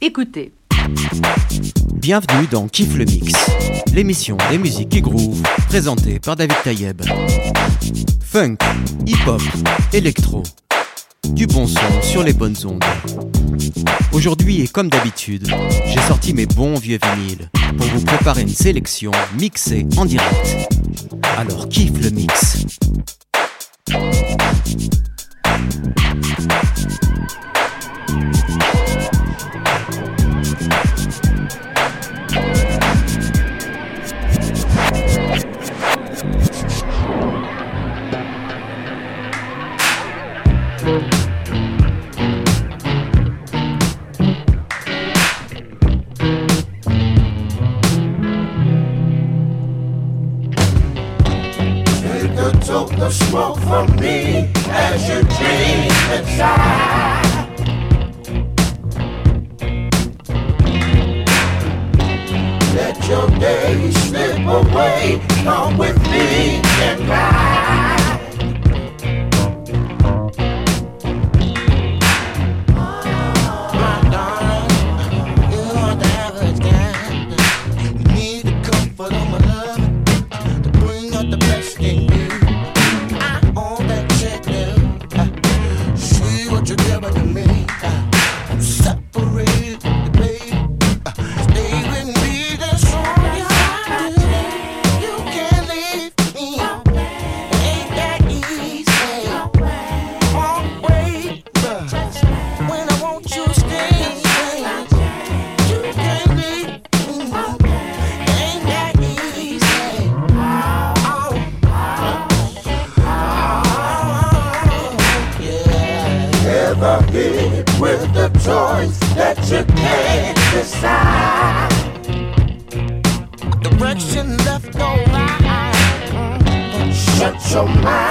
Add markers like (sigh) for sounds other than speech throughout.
Écoutez. Bienvenue dans Kiff le Mix, l'émission des musiques qui groove, présentée par David Tayeb. Funk, hip-hop, électro, du bon son sur les bonnes ondes. Aujourd'hui et comme d'habitude, j'ai sorti mes bons vieux vinyles pour vous préparer une sélection mixée en direct. Alors kiffe le mix. Cause your dreams inside So mind.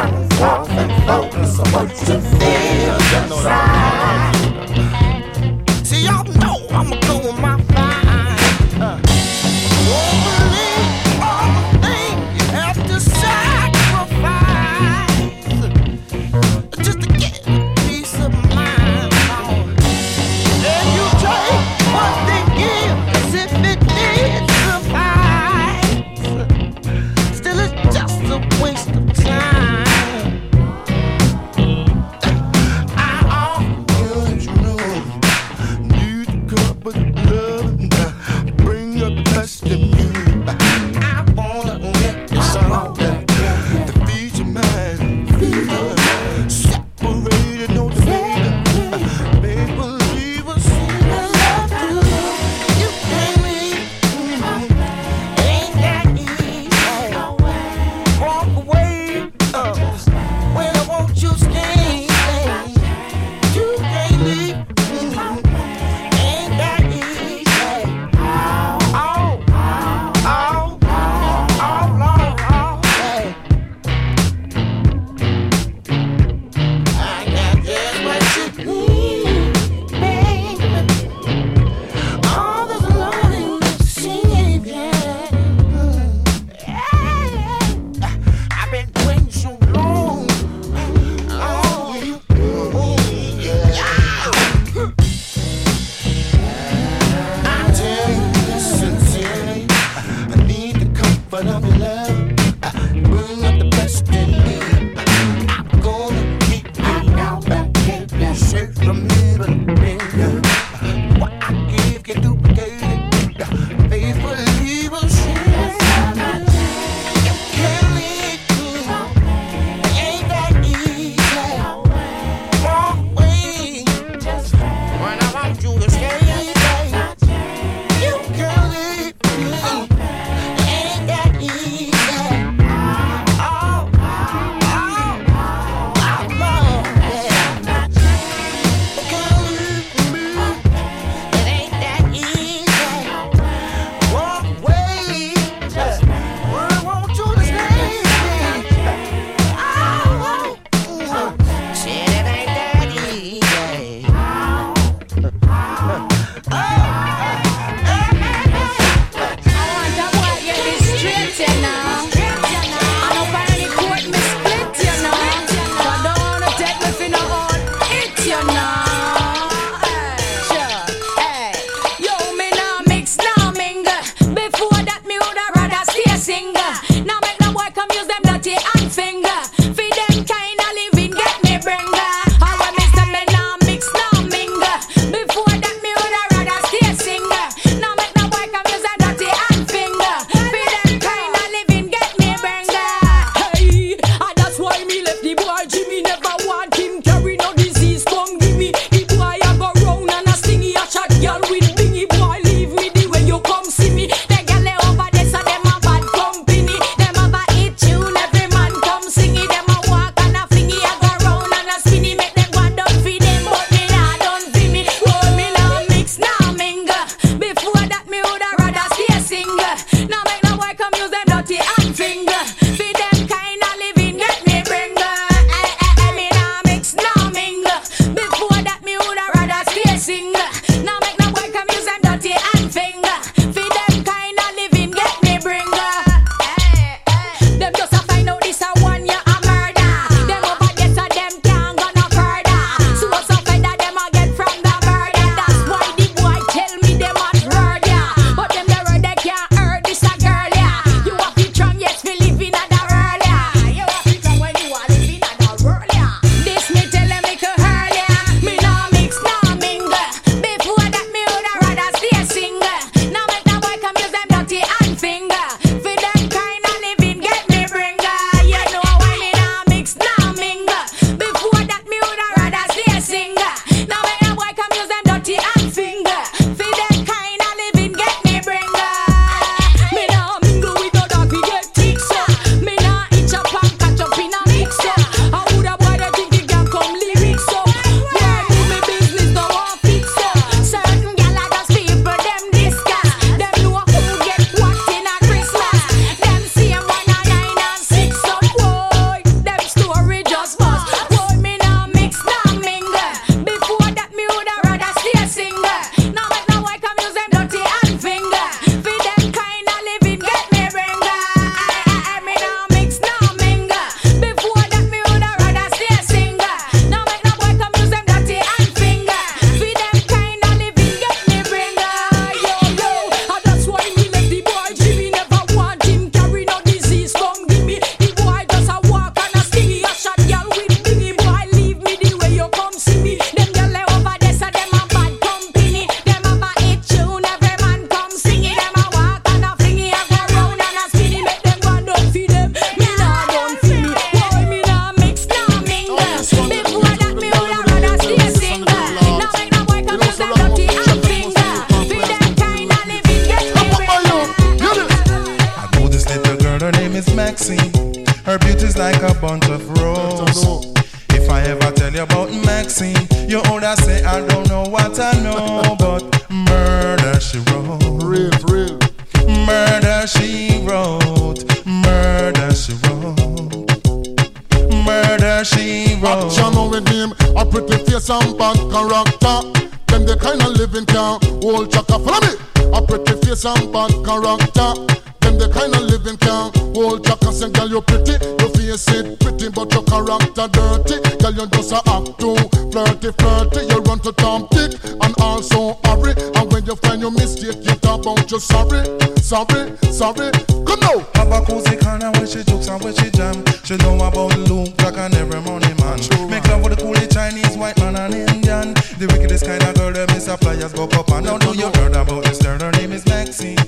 Follow me. A pretty face and bad character. Them the kind of living can hold chaka. Say, girl, you're pretty, your face it pretty, but your character dirty. Girl, you just a act too flirty, flirty. You run to Tom Dick and also hurry. And when you find your mistake, you talk about you sorry, sorry, sorry. Come now. Have a cozy corner where she jokes and where she jam. She know about Luke Jack and every money man. Make love with the coolie Chinese, white man and Indian. The wickedest kind of girl that Miss Flyers go up and now do you heard about this girl? Her name is Maxine.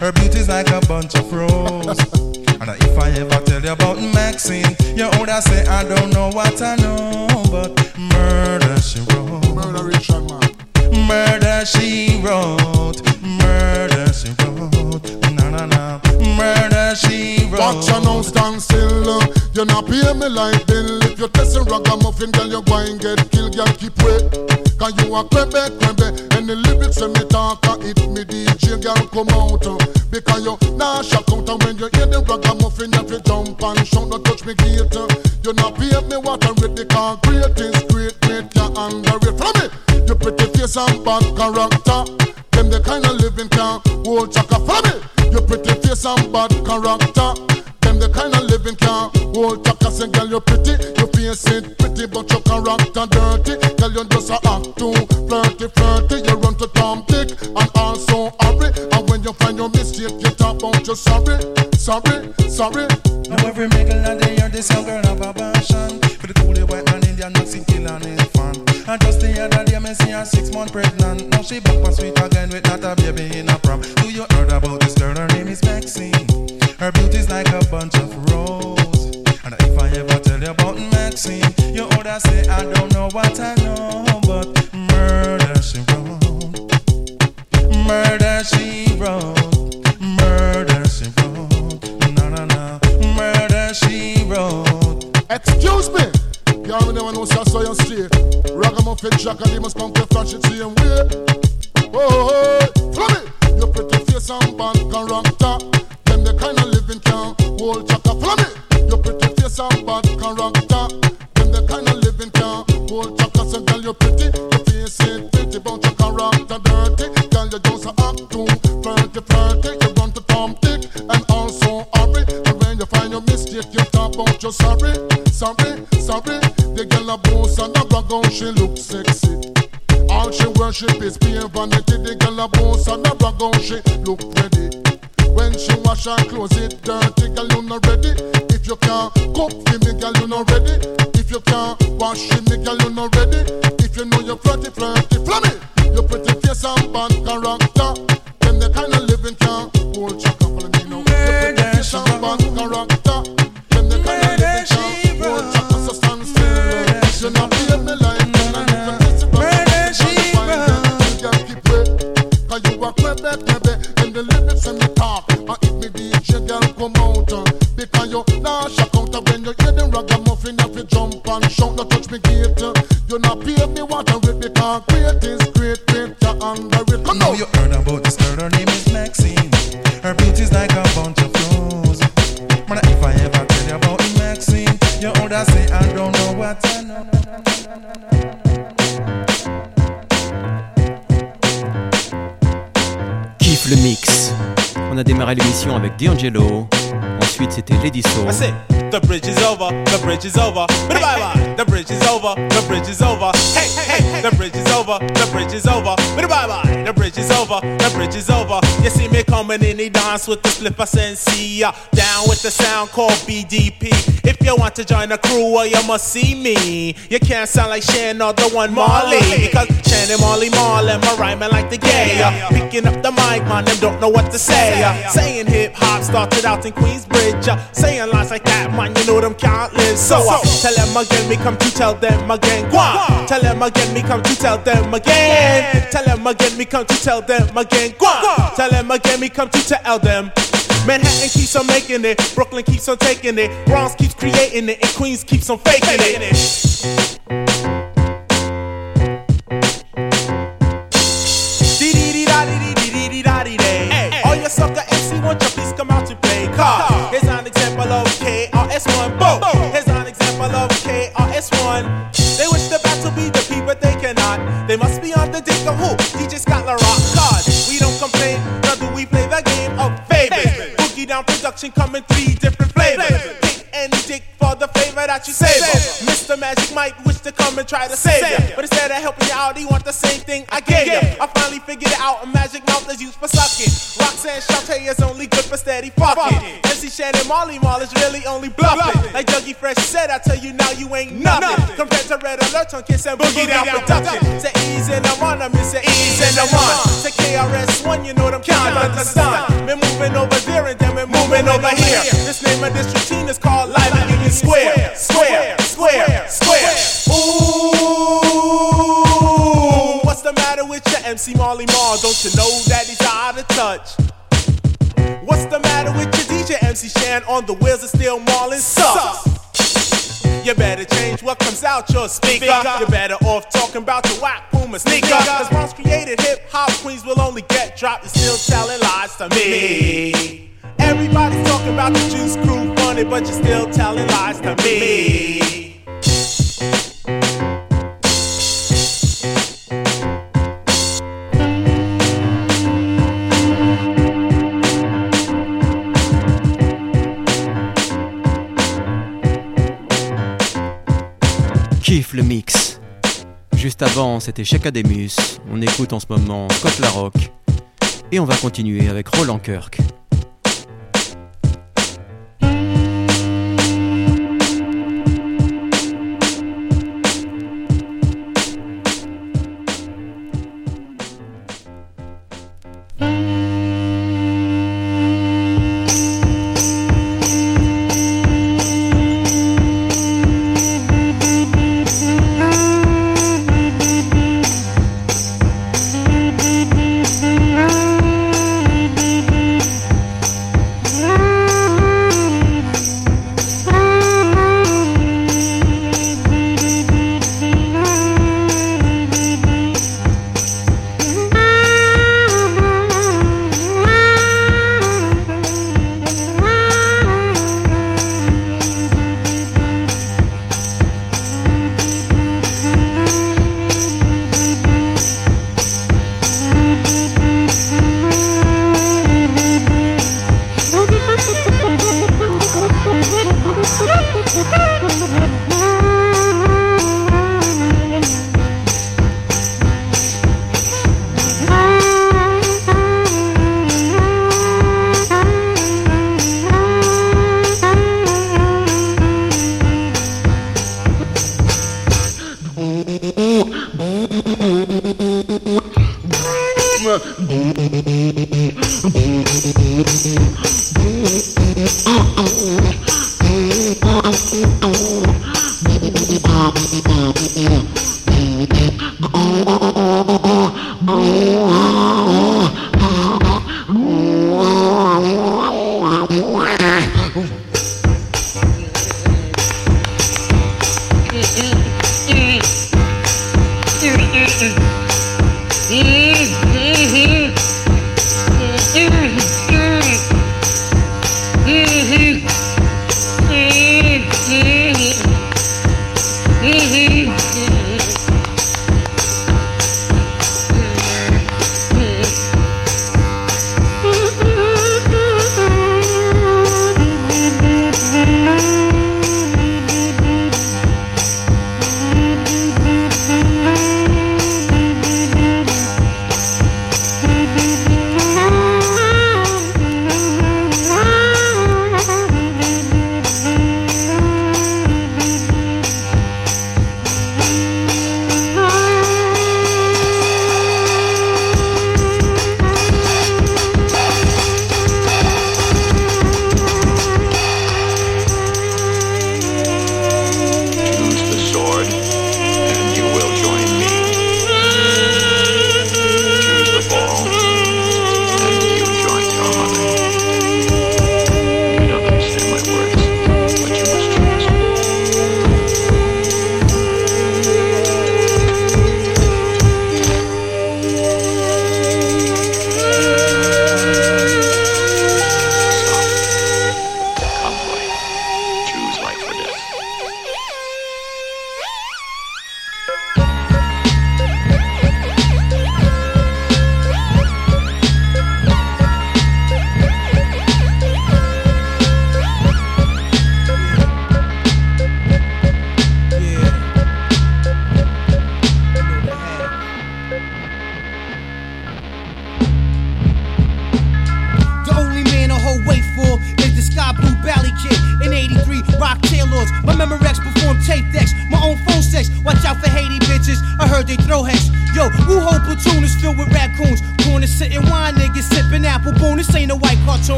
Her beauty's like a bunch of roses. and if I ever tell you about Maxine, you older say I don't know what I know, but murder she wrote. Murder Richard, man. Murder she wrote. Murder she wrote. Na na na. Murder she wrote. Watch you now stand still. uh. You not pay me like bill. If you're testing ragamuffin, girl, you go and get killed. Girl, keep wait. Cause you a crebe, crebe. And the lyrics when me talk, uh, it me DJ, girl, come out. uh. Because you nah shock out. And when you hear the ragamuffin, you jump and shout, don't touch me gate. uh. You not pay me I read. The great is great, great, you underrate. From me, you pretty face and bad character. Them the kind of living can't hold chaka. Follow me. You pretty face and bad character. Them the kind of living can hold chaka. Say, girl, you're pretty. You face it pretty, but your character dirty. Girl, you just a act too flirty, flirty. You run to Tom Dick and also hurry. And when you find your mistake, you talk about you sorry, sorry, sorry. Now every middle of the year, this young girl have a passion For the coolie white man, Indian Mexican and his fan And just the other day, me see her six month pregnant Now she back on sweet again with not a baby in a prom Do you heard about this girl? Her name is Maxine Her beauty's like a bunch of roses And if I ever tell you about Maxine You older say I don't know what I know But murder she wrote Murder she wrote Murder she wrote No, no, no Murder she wrote Excuse me. Y'all never know so you straight. Ragamuffin jack and they must come to flash it same way. Oh, oh, oh. follow me. Your pretty face and. Them the kind of living can hold chaka. Follow me. Your pretty face and bad character. Them the kind of living can hold chaka. So girl, you pretty. Your face ain't pretty, but your character dirty. Girl, you just act too flirty, flirty. You run to Tom Dick and also hurry. And when you find your mistake, you talk about your sorry, sorry, sorry. The girl a boss and a brag on, she look sexy. All she worship is pure vanity. The girl a boss and a brag on, she look ready. When she wash her clothes, it dirty, girl you not ready. If you can't cook for me, girl you not ready. If you can't wash me, girl you not ready. On a démarré l'émission avec D'Angelo. Ensuite, c'était Lady Soul. The bridge is over, the bridge is over. Bye bye. The bridge is over, the bridge is over. Hey, hey, the bridge is over, the bridge is over. Bye bye. The bridge is over, the bridge is over. You see me coming in the dance with the slipper sensei. uh, Down with the sound called BDP. If you want to join the crew, well, you must see me. You can't sound like Shan or the one Marley. Because Shan and Marley Marley, my rhyming like the gay. Picking up the mic, man, them don't know what to say. Saying hip hop started out in Queensbridge. Saying lines like that, man, you know them can't live. So uh, tell them again, me come to tell them again. Go. Tell them again, me come to tell them again. Tell them again, me come to tell them again. Go on. Tell them again, me come to tell them. Manhattan keeps on making it, Brooklyn keeps on taking it, Bronx keeps creating it, and Queens keeps on faking it. Only bluffing. Like Dougie Fresh said, I tell you now you ain't nothing. Compared to Red Alert on Kiss and Boogie Down Production. Say ease and I'm on, I miss say ease and I'm on. Say KRS One, you know them can't understand. We're moving over there and then we're moving over here. This name of this routine is called Live Union Square. Square, square, square. Ooh, what's the matter with your MC Marley Marl? Don't you know that he's out of touch? What's the matter with your MC Shan on the wheels of steel Marlin sucks? You better change what comes out your speaker. You're better off talking about your whack Puma sneaker. Cause once created hip hop queens will only get dropped and still telling lies to me. Everybody's talking about the juice crew funny, but you're still telling lies to me. Kiffe le mix. Juste avant, c'était Chakademus. On écoute en ce moment Scott Larocque. Et on va continuer avec Roland Kirk. Mm-hmm. (laughs)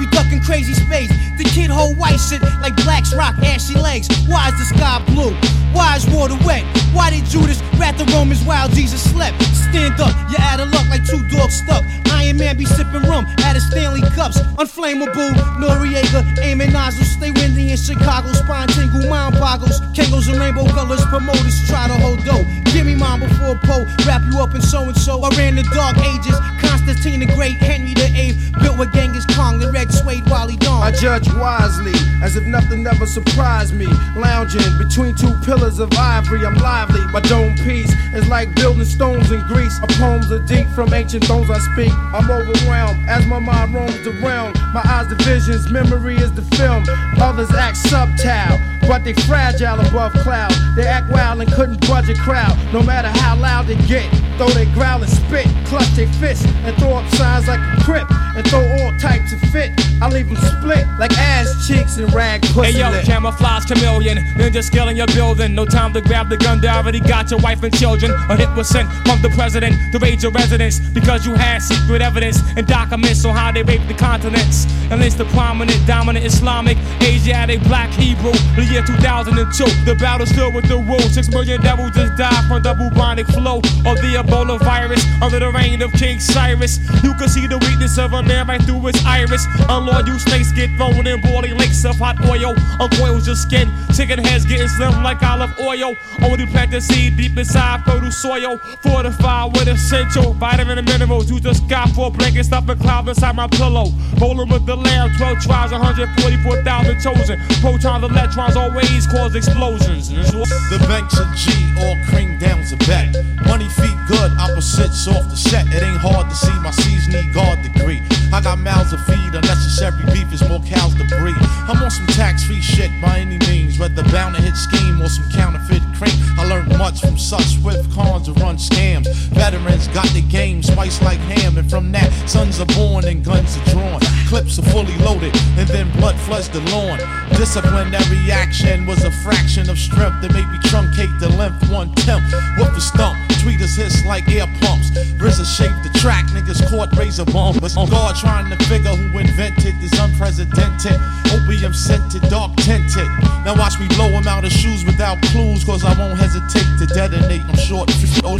Be ducking crazy space. The kid hold white shit like blacks rock ashy legs. Why is the sky blue? Why is water wet? Why did Judas rat the Romans while Jesus slept? Stand up, you're out of luck like two dogs stuck. Iron Man be sipping rum out of Stanley cups. Unflammable, Noriega, aiming nozzles. Stay windy in Chicago, spine tingle, mind boggles. Kangos and rainbow colors, promoters try to hold dough. Give me mine before Poe, wrap you up in so and so. I ran the dark ages, Constantine the Great, Henry the Eighth, built with Genghis Kong, the red suede Wally Dawn. I judge wisely, as if nothing ever surprised me. Lounging between two pillars of ivory, I'm lively. My dome piece is like building stones in Greece. My poems are deep from ancient thrones I speak. I'm overwhelmed as my mind roams around. My eyes the visions, memory is the film. Others act subtile, but they fragile above clouds. They act wild and couldn't budge a crowd, no matter how loud they get. Though they growl and spit, clutch their fists and throw up signs like a crip and throw all types of fit. I leave them split like ass cheeks and rag pussy Hey yo, lip. camouflage chameleon, ninja skill in your building. No time to grab the gun, they already got your wife and children. A hit was sent from the president to raid your residence because you had secret evidence and documents on how they raped the continents. And it's the prominent, dominant Islamic, Asiatic, black Hebrew. The year 2002, the battle still with the rules. Six million devils just died from the bubonic flow of the Ebola virus under the reign of King Cyrus. You can see the weakness of a man right through his iris. Unloyal snakes get thrown in boiling lakes of hot oil. Uncoils your skin, chicken heads getting slim like olive oil. Only plant the seed deep inside fertile soil. Fortified with essential vitamin and minerals. You just got four blankets stuff and cloud inside my pillow. Rolling with the lamb, 12 tribes, 144,000 chosen. Protons, electrons always cause explosions. The banks of G, all cream down's a bet. Money feet good, opposites off the set. It ain't hard to see my C's need guard degree. I got mouths to feed, unnecessary beef is more cows to breed. I'm on some tax free shit by any means, whether bound to hit scheme or some counterfeit cream. I learned much from such swift cons to run scams. Veterans got the game spiced like ham, and from that, sons are born and guns are drawn. Clips are fully loaded, and then blood floods the lawn. Disciplinary action was a fraction of strength that made me truncate the length one tenth. Whoop a stump, tweeters hiss like air pumps. RZA shaped the track, niggas caught razor. But on guard trying to figure who invented this unprecedented opium scented, dark tinted. Now watch me blow him out of shoes without clues, cause I won't hesitate to detonate. I'm short. Oh,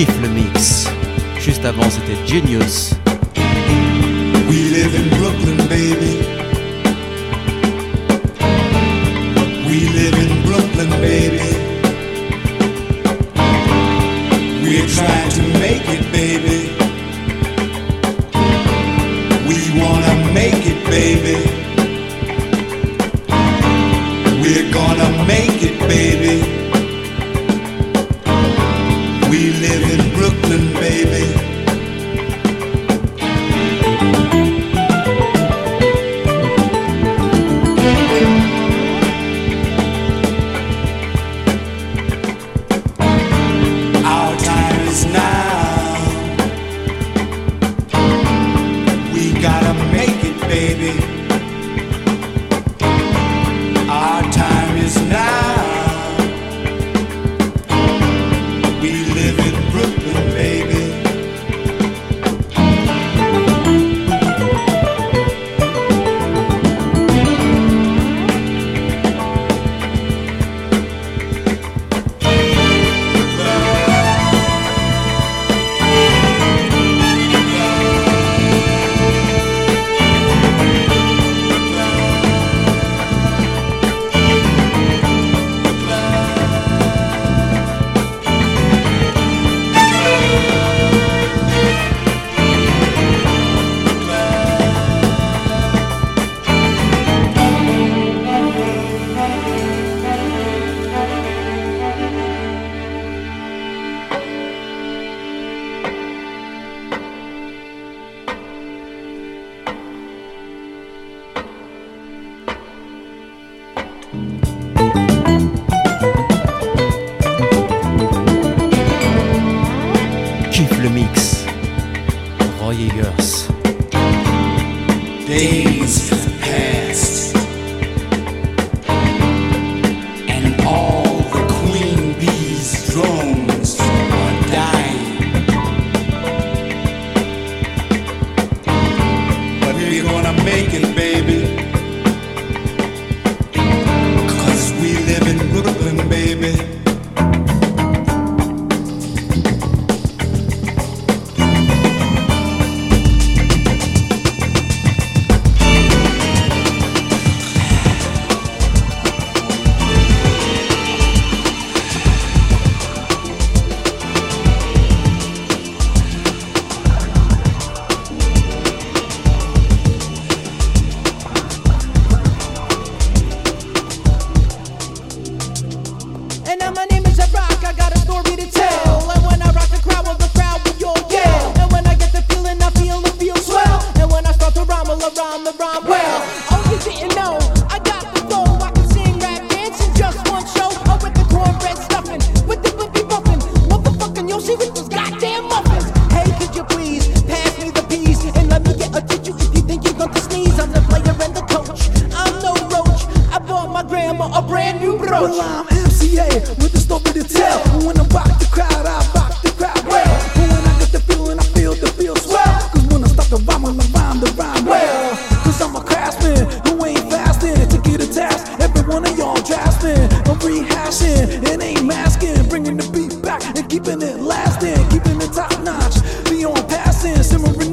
Kiffe le mix. Juste avant, c'était Genius. We live in Brooklyn, baby. We live in Brooklyn, baby. We're trying to make it, baby. We wanna make it, baby. We're gonna make it, baby.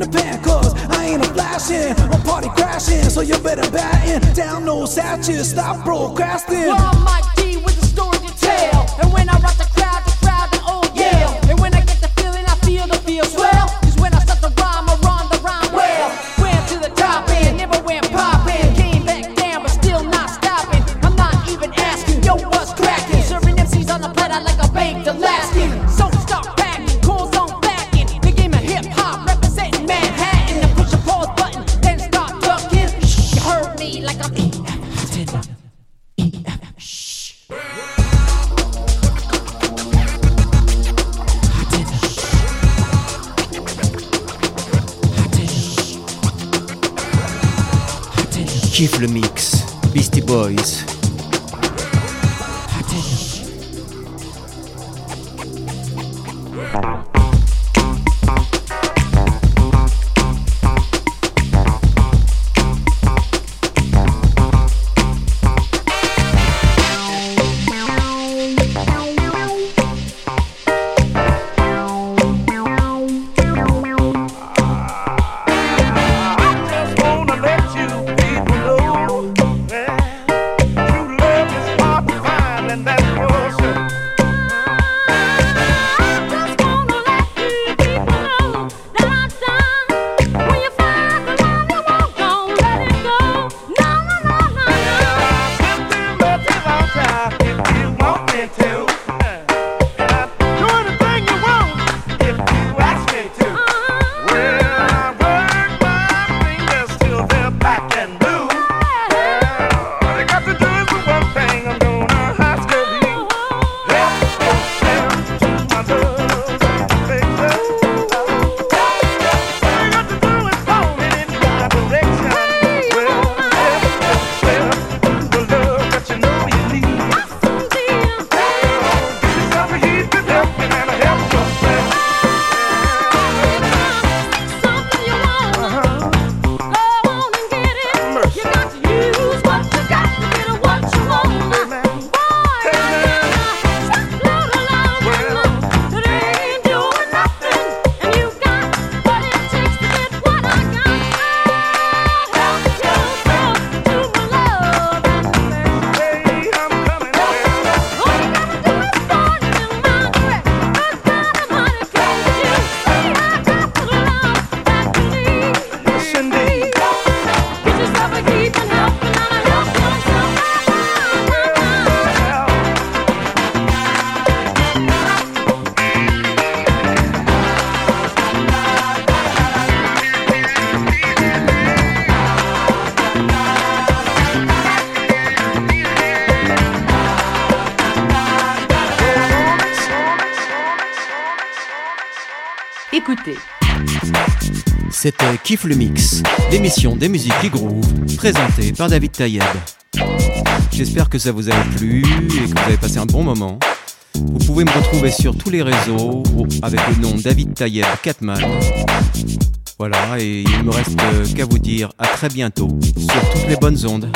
in the pan, cause I ain't a flashing. I'm party crashing, so you better bat in. Down no satches, stop procrastinating. Well, my kiffe le mix. C'était euh, Kiff le Mix, l'émission des musiques qui groove, présentée par David Tayeb. J'espère que ça vous a plu et que vous avez passé un bon moment. Vous pouvez me retrouver sur tous les réseaux avec le nom David Tayeb Catman. Voilà, et il ne me reste euh, qu'à vous dire à très bientôt sur toutes les bonnes ondes.